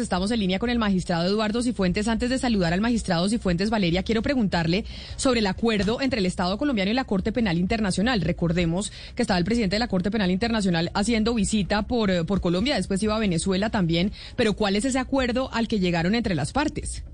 Estamos en línea con el magistrado Eduardo Cifuentes. Antes de saludar al magistrado Cifuentes, Valeria, quiero preguntarle sobre el acuerdo entre el Estado colombiano y la Corte Penal Internacional. Recordemos que estaba el presidente de la Corte Penal Internacional haciendo visita por, eh, por Colombia, después iba a Venezuela también. Pero ¿cuál es ese acuerdo al que llegaron entre las partes?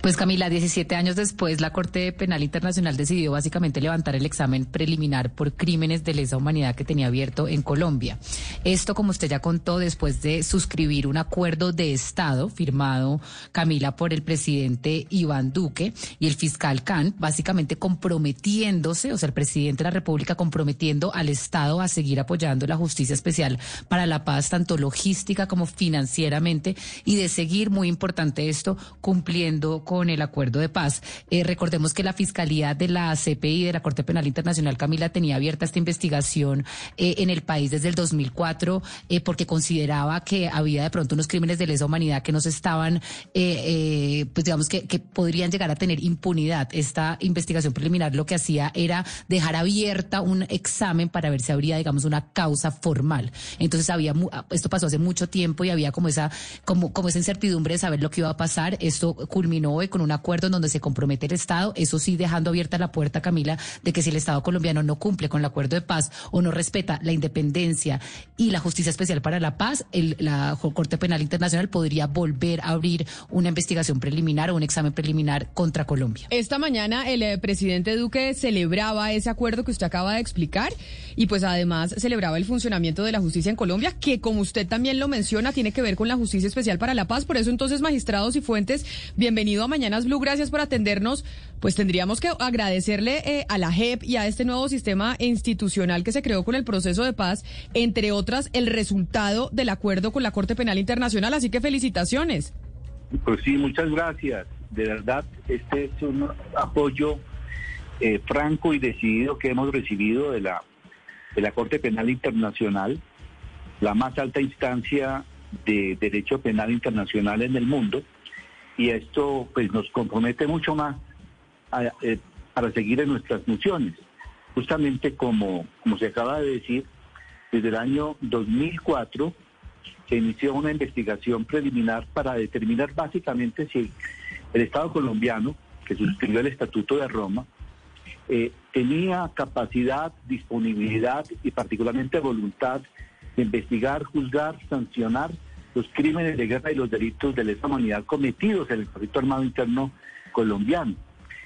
Pues Camila, 17 años después, la Corte Penal Internacional decidió básicamente levantar el examen preliminar por crímenes de lesa humanidad que tenía abierto en Colombia. Esto, como usted ya contó, después de suscribir un acuerdo de Estado firmado, Camila, por el presidente Iván Duque y el fiscal Khan, básicamente comprometiéndose, o sea, el presidente de la República comprometiendo al Estado a seguir apoyando la justicia especial para la paz, tanto logística como financieramente, y de seguir, muy importante esto, cumpliendo con el acuerdo de paz. Eh, recordemos que la Fiscalía de la CPI de la Corte Penal Internacional, Camila, tenía abierta esta investigación eh, en el país desde el 2004 eh, porque consideraba que había de pronto unos crímenes de lesa humanidad que no se estaban, pues digamos que, que podrían llegar a tener impunidad. Esta investigación preliminar lo que hacía era dejar abierta un examen para ver si habría, digamos, una causa formal. Entonces había, esto pasó hace mucho tiempo y había como esa, como, como esa incertidumbre de saber lo que iba a pasar. Esto culminó hoy con un acuerdo en donde se compromete el Estado, eso sí dejando abierta la puerta, Camila, de que si el Estado colombiano no cumple con el acuerdo de paz o no respeta la independencia y la justicia especial para la paz, el, la Corte Penal Internacional podría volver a abrir una investigación preliminar o un examen preliminar contra Colombia. Esta mañana el eh, presidente Duque celebraba ese acuerdo que usted acaba de explicar y pues además celebraba el funcionamiento de la justicia en Colombia, que como usted también lo menciona, tiene que ver con la justicia especial para la paz. Por eso entonces, magistrados y fuentes, bienvenido a Mañanas Blue, gracias por atendernos. Pues tendríamos que agradecerle eh, a la JEP y a este nuevo sistema institucional que se creó con el proceso de paz, entre otras, el resultado del acuerdo con la Corte Penal Internacional. Así que felicitaciones. Pues sí, muchas gracias. De verdad, este es un apoyo eh, franco y decidido que hemos recibido de la, de la Corte Penal Internacional, la más alta instancia de derecho penal internacional en el mundo y esto pues nos compromete mucho más eh, para seguir en nuestras funciones. Justamente como, como se acaba de decir, desde el año 2004 se inició una investigación preliminar para determinar básicamente si el Estado colombiano, que suscribió el Estatuto de Roma, eh, tenía capacidad, disponibilidad y particularmente voluntad de investigar, juzgar, sancionar los crímenes de guerra y los delitos de lesa humanidad cometidos en el conflicto armado interno colombiano.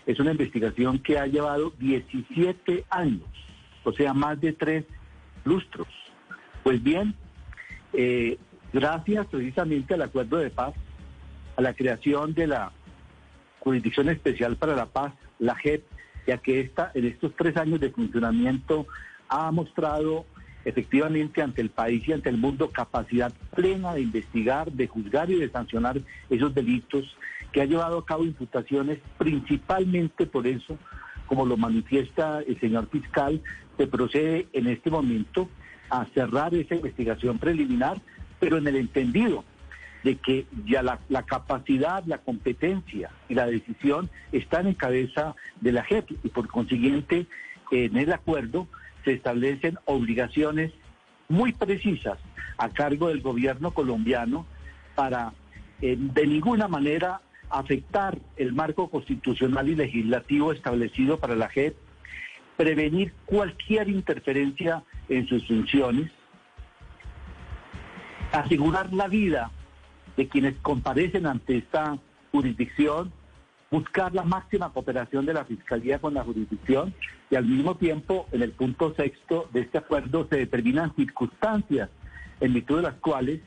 Es una investigación que ha llevado 17 años, o sea, más de tres lustros. Pues bien, eh, gracias precisamente al acuerdo de paz, a la creación de la Jurisdicción Especial para la Paz, la JEP, ya que esta, en estos tres años de funcionamiento ha mostrado efectivamente ante el país y ante el mundo capacidad plena de investigar, de juzgar y de sancionar esos delitos, que ha llevado a cabo imputaciones principalmente por eso, como lo manifiesta el señor fiscal, se procede en este momento a cerrar esa investigación preliminar, pero en el entendido de que ya la, capacidad, la competencia y la decisión están en cabeza de la JEP y por consiguiente en el acuerdo se establecen obligaciones muy precisas a cargo del gobierno colombiano para eh, de ninguna manera afectar el marco constitucional y legislativo establecido para la JEP, prevenir cualquier interferencia en sus funciones, asegurar la vida de quienes comparecen ante esta jurisdicción, buscar la máxima cooperación de la Fiscalía con la jurisdicción y al mismo tiempo, en el punto sexto de este acuerdo se determinan circunstancias en virtud de las cuales,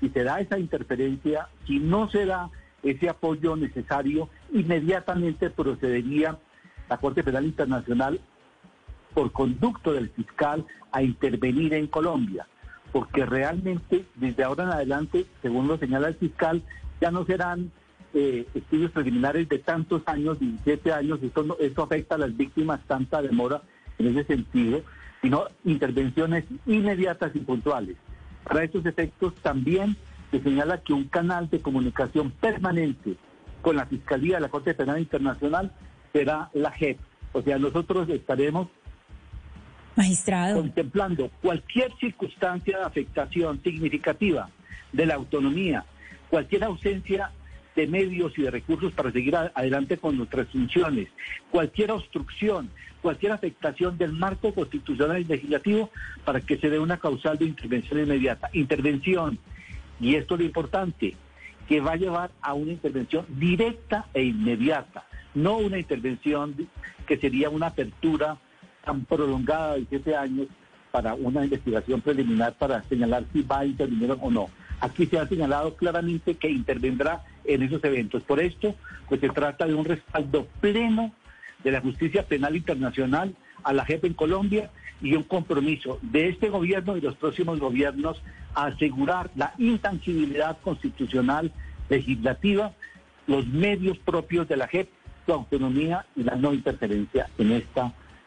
si se da esa interferencia, si no se da ese apoyo necesario, inmediatamente procedería la Corte Penal Internacional por conducto del fiscal a intervenir en Colombia. porque realmente desde ahora en adelante, según lo señala el fiscal, ya no serán eh, estudios preliminares de tantos años, 17 años, esto, no- esto afecta a las víctimas, tanta demora en ese sentido, sino intervenciones inmediatas y puntuales. Para estos efectos también se señala que un canal de comunicación permanente con la Fiscalía de la Corte Penal Internacional será la JEP. O sea, nosotros estaremos Magistrado. contemplando cualquier circunstancia de afectación significativa de la autonomía, cualquier ausencia de medios y de recursos para seguir adelante con nuestras funciones, cualquier obstrucción, cualquier afectación del marco constitucional y legislativo para que se dé una causal de intervención inmediata. Intervención, y esto es lo importante, que va a llevar a una intervención directa e inmediata, no una intervención que sería una apertura tan prolongada de siete años para una investigación preliminar para señalar si va a intervenir o no. Aquí se ha señalado claramente que intervendrá en esos eventos. Por esto, pues se trata de un respaldo pleno de la justicia penal internacional a la JEP en Colombia y un compromiso de este gobierno y los próximos gobiernos a asegurar la intangibilidad constitucional, legislativa, los medios propios de la JEP, su autonomía y la no interferencia en esta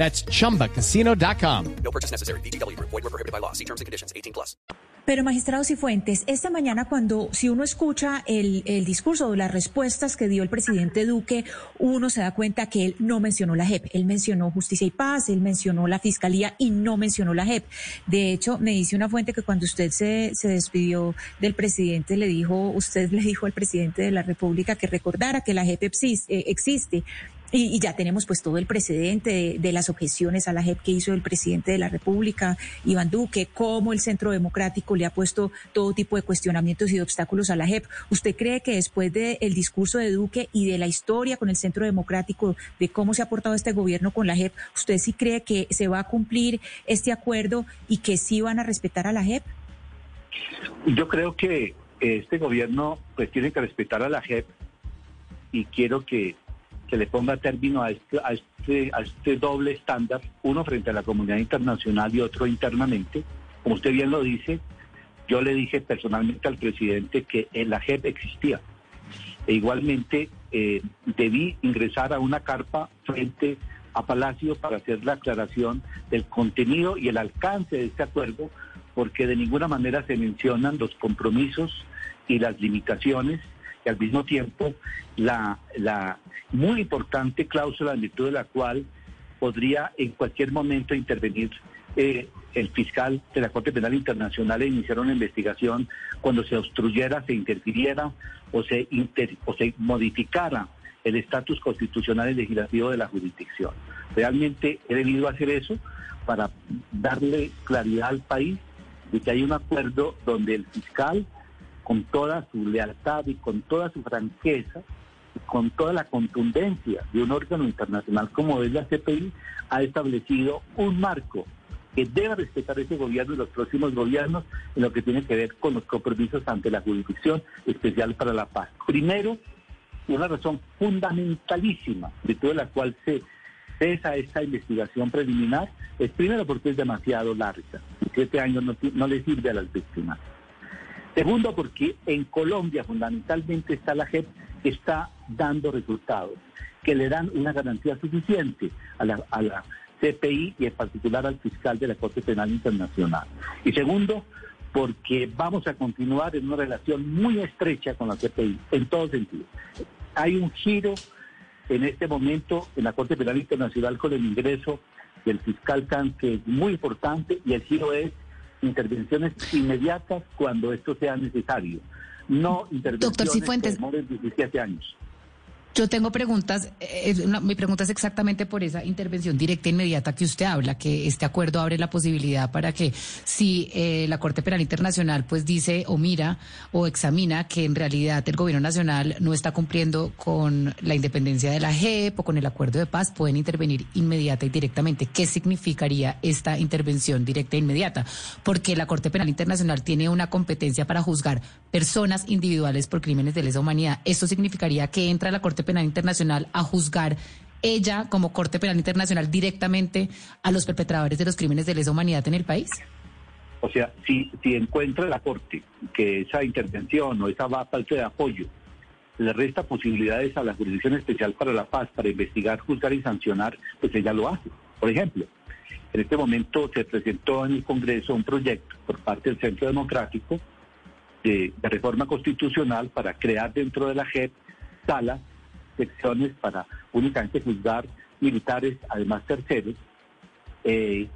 That's chumbacasino.com. No purchase necessary. VGW Group. Void were prohibited by law. See terms and conditions. 18 plus. Pero, magistrado Cifuentes, esta mañana cuando, si uno escucha el, el discurso o las respuestas que dio el presidente Duque, uno se da cuenta que él no mencionó la JEP. Él mencionó Justicia y Paz, él mencionó la Fiscalía y no mencionó la JEP. De hecho, me dice una fuente que cuando usted se, se despidió del presidente, le dijo, usted le dijo al presidente de la República que recordara que la JEP eh, existe. Y, ya tenemos pues todo el precedente de, de las objeciones a la JEP que hizo el presidente de la República, Iván Duque, cómo el Centro Democrático le ha puesto todo tipo de cuestionamientos y de obstáculos a la JEP. ¿Usted cree que después del discurso de Duque y de la historia con el Centro Democrático, de cómo se ha portado este gobierno con la JEP, usted sí cree que se va a cumplir este acuerdo y que sí van a respetar a la JEP? Yo creo que este gobierno pues tiene que respetar a la JEP y quiero que, que le ponga término a este, a, este, a este doble estándar, uno frente a la comunidad internacional y otro internamente. Como usted bien lo dice, yo le dije personalmente al presidente que en la JEP existía. E igualmente eh, debí ingresar a una carpa frente a Palacio para hacer la aclaración del contenido y el alcance de este acuerdo, porque de ninguna manera se mencionan los compromisos y las limitaciones y al mismo tiempo la, la muy importante cláusula en virtud de la cual podría en cualquier momento intervenir eh, el fiscal de la Corte Penal Internacional e iniciar una investigación cuando se obstruyera, se interfiriera o se, inter- o se modificara el estatus constitucional y legislativo de la jurisdicción. Realmente he debido hacer eso para darle claridad al país de que hay un acuerdo donde el fiscal, con toda su lealtad y con toda su franqueza, y con toda la contundencia de un órgano internacional como es la CPI, ha establecido un marco que debe respetar ese gobierno y los próximos gobiernos en lo que tiene que ver con los compromisos ante la Jurisdicción Especial para la Paz. Primero, una razón fundamentalísima de toda la cual se cesa esta investigación preliminar es primero porque es demasiado larga. Siete años no, no le sirve a las víctimas. Segundo, porque en Colombia fundamentalmente está la JEP que está dando resultados, que le dan una garantía suficiente a la, CPI y en particular al fiscal de la Corte Penal Internacional. Y segundo, porque vamos a continuar en una relación muy estrecha con la CPI, en todo sentido. Hay un giro en este momento en la Corte Penal Internacional con el ingreso del fiscal Khan, muy importante, y el giro es intervenciones inmediatas cuando esto sea necesario, no intervenciones Cifuentes. que demoren 17 años. Yo tengo preguntas, eh, mi pregunta es exactamente por esa intervención directa e inmediata que usted habla, que este acuerdo abre la posibilidad para que si eh, la Corte Penal Internacional pues dice o mira o examina que en realidad el gobierno nacional no está cumpliendo con la independencia de la JEP o con el acuerdo de paz, pueden intervenir inmediata y directamente. ¿Qué significaría esta intervención directa e inmediata? Porque la Corte Penal Internacional tiene una competencia para juzgar personas individuales por crímenes de lesa humanidad. Esto significaría que entra la Corte Penal Internacional a juzgar ella como Corte Penal Internacional directamente a los perpetradores de los crímenes de lesa humanidad en el país. O sea, si, si encuentra la Corte que esa intervención o esa falta de apoyo le resta posibilidades a la Jurisdicción Especial para la Paz para investigar, juzgar y sancionar, pues ella lo hace. Por ejemplo, en este momento se presentó en el Congreso un proyecto por parte del Centro Democrático de, de reforma constitucional para crear dentro de la JEP salas, secciones para únicamente juzgar militares, además terceros, eh,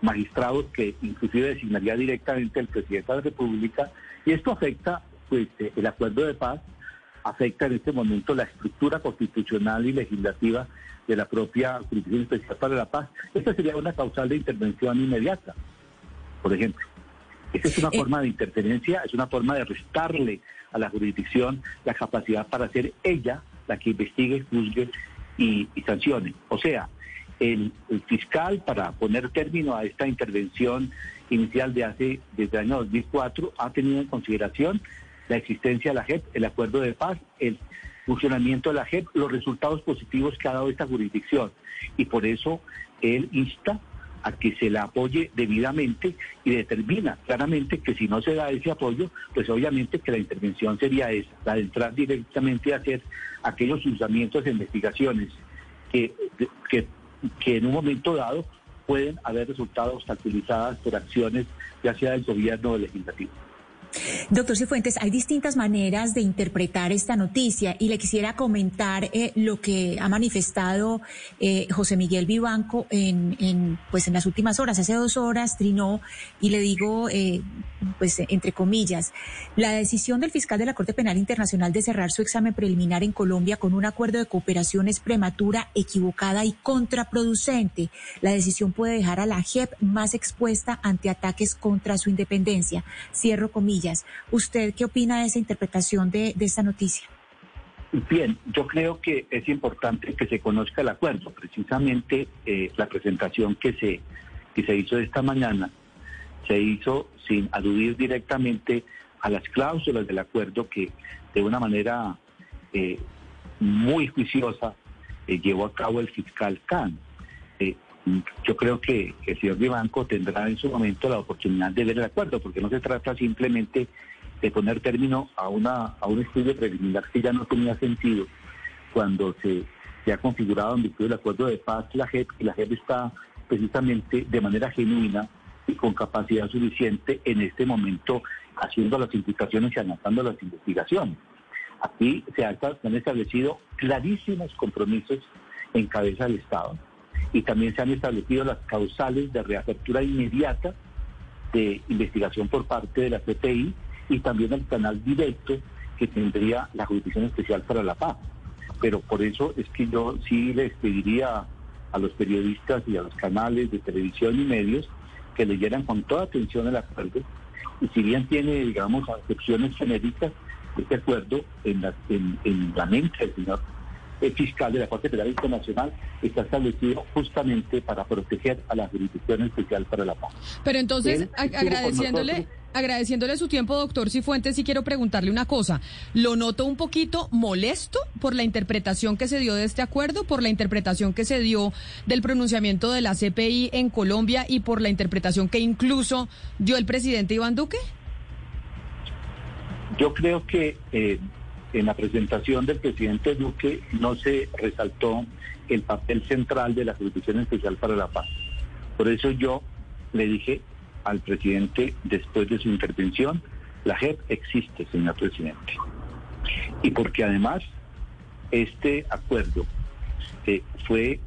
magistrados que inclusive designaría directamente el presidente de la República y esto afecta pues eh, el acuerdo de paz afecta en este momento la estructura constitucional y legislativa de la propia Jurisdicción Especial para la Paz. Esta sería una causal de intervención inmediata, por ejemplo. Esta es una forma de interferencia, es una forma de restarle a la jurisdicción la capacidad para ser ella la que investigue, juzgue y, sancione. O sea, el, el fiscal para poner término a esta intervención inicial de hace desde el año 2004 ha tenido en consideración la existencia de la JEP, el acuerdo de paz, el funcionamiento de la JEP, los resultados positivos que ha dado esta jurisdicción. Y por eso él insta a que se la apoye debidamente y determina claramente que si no se da ese apoyo, pues obviamente que la intervención sería esa, la de entrar directamente a hacer aquellos juzgamientos e investigaciones que, que, que en un momento dado pueden haber resultado obstaculizadas por acciones ya sea del gobierno o del legislativo. Doctor Cifuentes, hay distintas maneras de interpretar esta noticia y le quisiera comentar eh, lo que ha manifestado eh, José Miguel Vivanco en, en, pues en las últimas horas. Hace dos horas trinó y le digo, eh, pues entre comillas, la decisión del fiscal de la Corte Penal Internacional de cerrar su examen preliminar en Colombia con un acuerdo de cooperación es prematura, equivocada y contraproducente. La decisión puede dejar a la JEP más expuesta ante ataques contra su independencia. Cierro comillas. ¿Usted qué opina de esa interpretación de, de esta noticia? Bien, yo creo que es importante que se conozca el acuerdo. Precisamente eh, la presentación que se, que se hizo esta mañana se hizo sin aludir directamente a las cláusulas del acuerdo que de una manera eh, muy juiciosa eh, llevó a cabo el fiscal Khan. Yo creo que el señor Vivanco tendrá en su momento la oportunidad de ver el acuerdo, porque no se trata simplemente de poner término a, una, a un estudio preliminar que ya no tenía sentido cuando se, se ha configurado en virtud del acuerdo de paz la JEP, y la JEP está precisamente de manera genuina y con capacidad suficiente en este momento haciendo las imputaciones y anotando las investigaciones. Aquí se han establecido clarísimos compromisos en cabeza del Estado y también se han establecido las causales de reapertura inmediata de investigación por parte de la CPI y también el canal directo que tendría la Jurisdicción Especial para la Paz. Pero por eso es que yo sí les pediría a los periodistas y a los canales de televisión y medios que leyeran con toda atención el acuerdo y si bien tiene, digamos, acepciones genéricas, este acuerdo en la, en, en la mente del señor fiscal de la Corte Penal Internacional está establecido justamente para proteger a la Jurisdicción Especial para la Paz. Pero entonces, Él agradeciéndole, agradeciéndole su tiempo, doctor Cifuentes, sí quiero preguntarle una cosa. ¿Lo noto un poquito molesto por la interpretación que se dio de este acuerdo, por la interpretación que se dio del pronunciamiento de la CPI en Colombia y por la interpretación que incluso dio el presidente Iván Duque? Yo creo que eh, en la presentación del presidente Duque no se resaltó el papel central de la Jurisdicción Especial para la Paz. Por eso yo le dije al presidente después de su intervención, la JEP existe, señor presidente. Y porque además este acuerdo eh, fue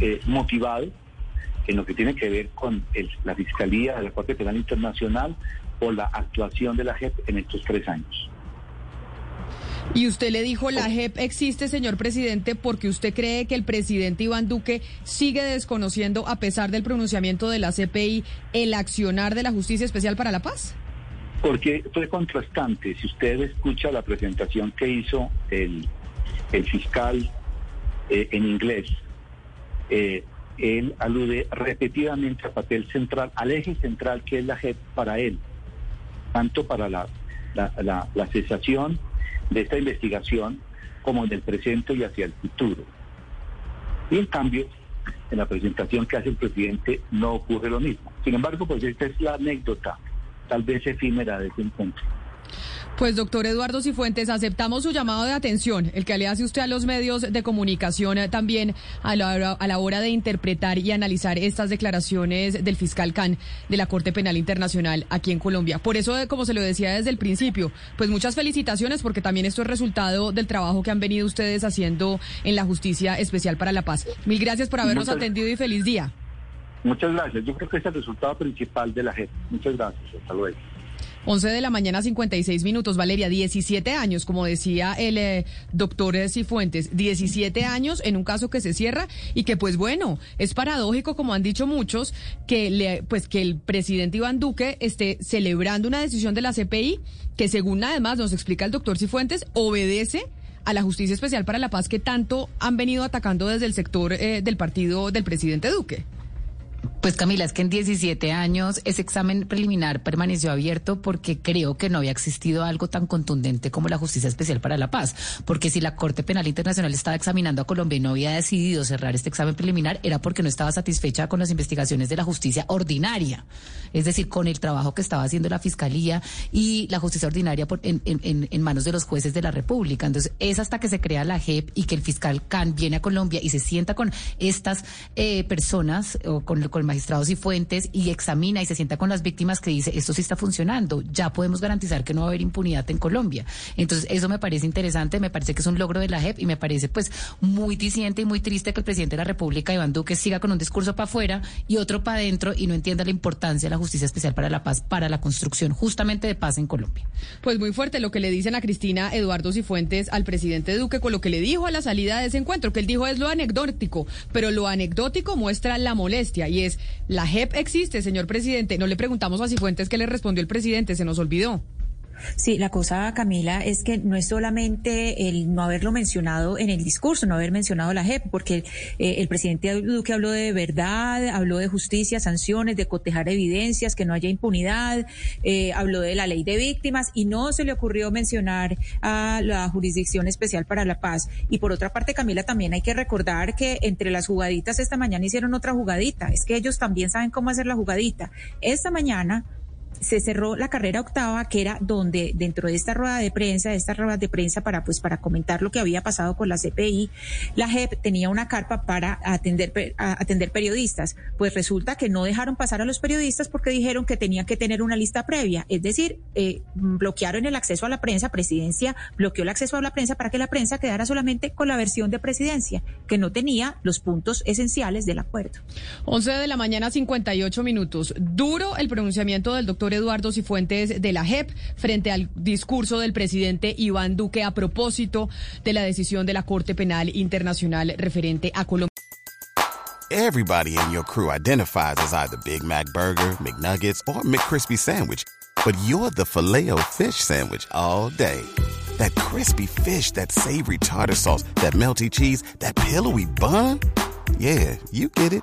eh, motivado en lo que tiene que ver con el- la Fiscalía de la Corte Penal Internacional o la actuación de la JEP en estos tres años. Y usted le dijo, la JEP existe, señor presidente, porque usted cree que el presidente Iván Duque sigue desconociendo, a pesar del pronunciamiento de la CPI, el accionar de la Justicia Especial para la Paz. Porque fue contrastante. Si usted escucha la presentación que hizo el, fiscal eh, en inglés, eh, él alude repetidamente al papel central, al eje central que es la JEP para él, tanto para la cesación de esta investigación como en el presente y hacia el futuro. Y en cambio, en la presentación que hace el presidente no ocurre lo mismo. Sin embargo, pues esta es la anécdota, tal vez efímera de ese encuentro. Pues doctor Eduardo Cifuentes, aceptamos su llamado de atención, el que le hace usted a los medios de comunicación eh, también a la, a la hora de interpretar y analizar estas declaraciones del fiscal Can de la Corte Penal Internacional aquí en Colombia. Por eso, eh, como se lo decía desde el principio, pues muchas felicitaciones porque también esto es resultado del trabajo que han venido ustedes haciendo en la Justicia Especial para la Paz. Mil gracias por habernos Muchas- atendido y feliz día. Muchas gracias. Yo creo que es el resultado principal de la JEP. Muchas gracias. Hasta luego. 11 de la mañana, 56 minutos. Valeria, 17 años, como decía el eh, doctor Cifuentes, 17 años en un caso que se cierra y que, pues bueno, es paradójico, como han dicho muchos, que, le, pues, que el presidente Iván Duque esté celebrando una decisión de la CPI que, según además nos explica el doctor Cifuentes, obedece a la Justicia Especial para la Paz que tanto han venido atacando desde el sector eh, del partido del presidente Duque. Pues Camila, es que en 17 años ese examen preliminar permaneció abierto porque creo que no había existido algo tan contundente como la Justicia Especial para la Paz. Porque si la Corte Penal Internacional estaba examinando a Colombia y no había decidido cerrar este examen preliminar, era porque no estaba satisfecha con las investigaciones de la justicia ordinaria. Es decir, con el trabajo que estaba haciendo la Fiscalía y la justicia ordinaria por- en, en- manos de los jueces de la República. Entonces, es hasta que se crea la JEP y que el fiscal Can viene a Colombia y se sienta con estas eh, personas o con, con magistrados y fuentes y examina y se sienta con las víctimas que dice esto sí está funcionando, ya podemos garantizar que no va a haber impunidad en Colombia. Entonces eso me parece interesante, me parece que es un logro de la JEP y me parece pues muy diciente y muy triste que el presidente de la República, Iván Duque, siga con un discurso para afuera y otro para adentro y no entienda la importancia de la justicia especial para la paz, para la construcción justamente de paz en Colombia. Pues muy fuerte lo que le dicen a Cristina Eduardo Cifuentes al presidente Duque con lo que le dijo a la salida de ese encuentro, que él dijo es lo anecdótico, pero lo anecdótico muestra la molestia y es, la JEP existe, señor presidente. No le preguntamos a Cifuentes qué le respondió el presidente, se nos olvidó. Sí, la cosa, Camila, es que no es solamente el no haberlo mencionado en el discurso, no haber mencionado la JEP, porque eh, el presidente Duque habló de verdad, habló de justicia, sanciones, de cotejar evidencias, que no haya impunidad, eh, habló de la ley de víctimas y no se le ocurrió mencionar a la Jurisdicción Especial para la Paz. Y por otra parte, Camila, también hay que recordar que entre las jugaditas esta mañana hicieron otra jugadita. Es que ellos también saben cómo hacer la jugadita. Esta mañana se cerró la carrera octava, que era donde dentro de esta rueda de prensa, de estas ruedas de prensa para pues para comentar lo que había pasado con la CPI, la JEP tenía una carpa para atender atender periodistas. Pues resulta que no dejaron pasar a los periodistas porque dijeron que tenían que tener una lista previa, es decir, eh, bloquearon el acceso a la prensa, presidencia bloqueó el acceso a la prensa para que la prensa quedara solamente con la versión de presidencia, que no tenía los puntos esenciales del acuerdo. 11 de la mañana, 58 minutos. Duro el pronunciamiento del doctor Eduardo Cifuentes de la JEP frente al discurso del presidente Iván Duque a propósito de la decisión de la Corte Penal Internacional referente a Colombia. Everybody in your crew identifies as either Big Mac Burger, McNuggets, or McCrispy Sandwich. But you're the filet fish Sandwich all day. That crispy fish, that savory tartar sauce, that melty cheese, that pillowy bun. Yeah, you get it.